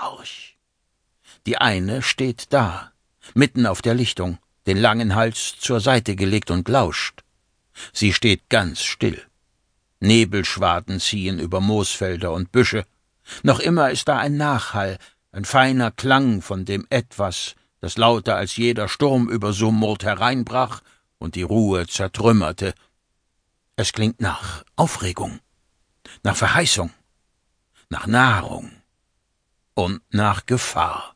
Horch! Die eine steht da, mitten auf der Lichtung, den langen Hals zur Seite gelegt und lauscht. Sie steht ganz still. Nebelschwaden ziehen über Moosfelder und Büsche. Noch immer ist da ein Nachhall, ein feiner Klang von dem Etwas, das lauter als jeder Sturm über Summurt hereinbrach und die Ruhe zertrümmerte. Es klingt nach Aufregung, nach Verheißung, nach Nahrung und nach Gefahr.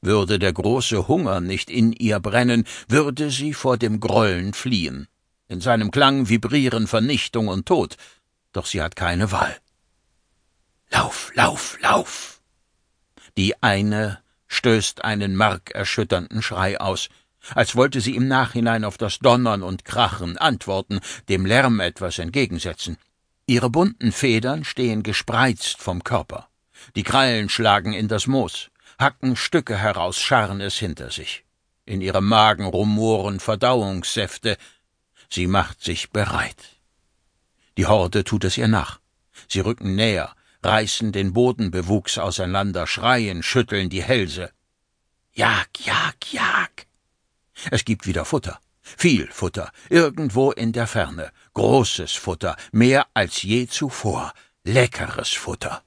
Würde der große Hunger nicht in ihr brennen, würde sie vor dem Grollen fliehen. In seinem Klang vibrieren Vernichtung und Tod, doch sie hat keine Wahl. Lauf, lauf, lauf! Die eine stößt einen markerschütternden Schrei aus, als wollte sie im Nachhinein auf das Donnern und Krachen antworten, dem Lärm etwas entgegensetzen. Ihre bunten Federn stehen gespreizt vom Körper. Die Krallen schlagen in das Moos hacken Stücke heraus, scharren es hinter sich. In ihrem Magen rumoren Verdauungssäfte. Sie macht sich bereit. Die Horde tut es ihr nach. Sie rücken näher, reißen den Bodenbewuchs auseinander, schreien, schütteln die Hälse. Jag, jag, jag! Es gibt wieder Futter. Viel Futter, irgendwo in der Ferne. Großes Futter, mehr als je zuvor. Leckeres Futter.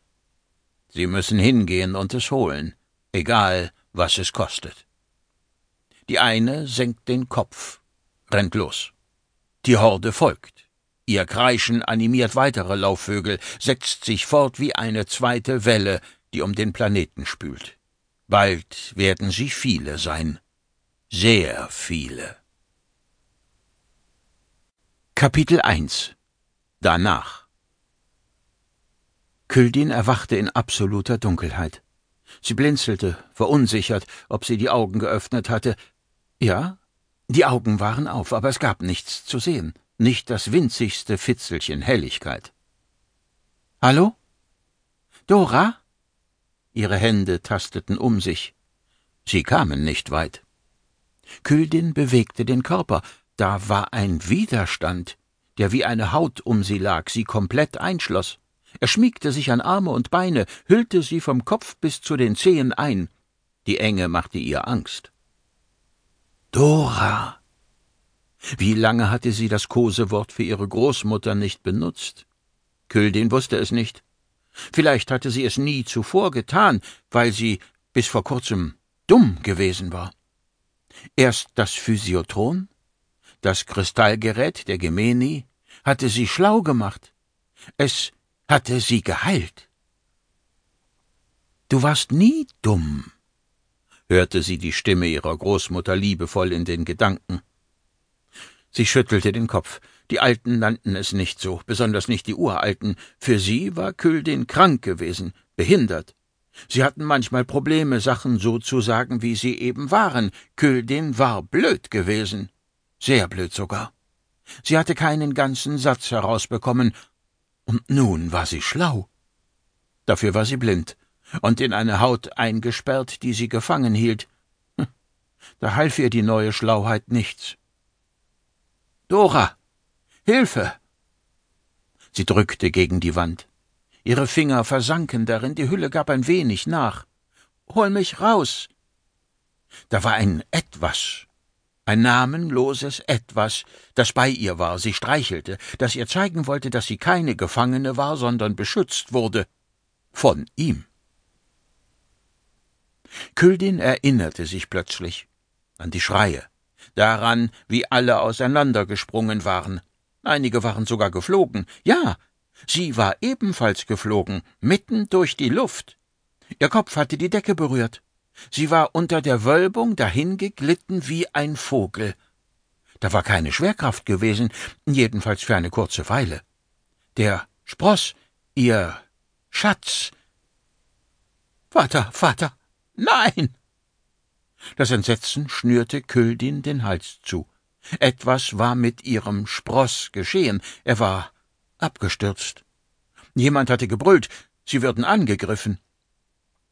Sie müssen hingehen und es holen egal was es kostet. Die eine senkt den Kopf, rennt los. Die Horde folgt. Ihr Kreischen animiert weitere Laufvögel, setzt sich fort wie eine zweite Welle, die um den Planeten spült. Bald werden sie viele sein. Sehr viele. Kapitel 1 Danach Küldin erwachte in absoluter Dunkelheit. Sie blinzelte, verunsichert, ob sie die Augen geöffnet hatte. Ja, die Augen waren auf, aber es gab nichts zu sehen, nicht das winzigste Fitzelchen Helligkeit. Hallo? Dora? Ihre Hände tasteten um sich. Sie kamen nicht weit. Küldin bewegte den Körper, da war ein Widerstand, der wie eine Haut um sie lag, sie komplett einschloss. Er schmiegte sich an Arme und Beine, hüllte sie vom Kopf bis zu den Zehen ein. Die Enge machte ihr Angst. Dora. Wie lange hatte sie das Kosewort für ihre Großmutter nicht benutzt? Küldin wusste es nicht. Vielleicht hatte sie es nie zuvor getan, weil sie bis vor kurzem dumm gewesen war. Erst das Physiotron, das Kristallgerät der Gemeni, hatte sie schlau gemacht. Es hatte sie geheilt. Du warst nie dumm, hörte sie die Stimme ihrer Großmutter liebevoll in den Gedanken. Sie schüttelte den Kopf. Die Alten nannten es nicht so, besonders nicht die Uralten. Für sie war Küldin krank gewesen, behindert. Sie hatten manchmal Probleme, Sachen so zu sagen, wie sie eben waren. Küldin war blöd gewesen. Sehr blöd sogar. Sie hatte keinen ganzen Satz herausbekommen und nun war sie schlau. Dafür war sie blind und in eine Haut eingesperrt, die sie gefangen hielt. Hm, da half ihr die neue Schlauheit nichts. Dora. Hilfe. Sie drückte gegen die Wand. Ihre Finger versanken darin, die Hülle gab ein wenig nach. Hol mich raus. Da war ein Etwas ein namenloses Etwas, das bei ihr war, sie streichelte, das ihr zeigen wollte, dass sie keine Gefangene war, sondern beschützt wurde. Von ihm. Küldin erinnerte sich plötzlich an die Schreie, daran, wie alle auseinandergesprungen waren. Einige waren sogar geflogen. Ja, sie war ebenfalls geflogen, mitten durch die Luft. Ihr Kopf hatte die Decke berührt. Sie war unter der Wölbung dahingeglitten wie ein Vogel. Da war keine Schwerkraft gewesen, jedenfalls für eine kurze Weile. Der Spross, ihr Schatz. Vater, Vater, nein! Das Entsetzen schnürte Küldin den Hals zu. Etwas war mit ihrem Spross geschehen, er war abgestürzt. Jemand hatte gebrüllt, sie würden angegriffen.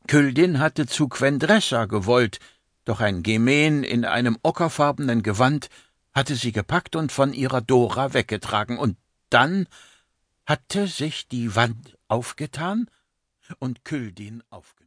Küldin hatte zu Quendressa gewollt, doch ein Gemen in einem ockerfarbenen Gewand hatte sie gepackt und von ihrer Dora weggetragen, und dann hatte sich die Wand aufgetan und Küldin aufgenommen.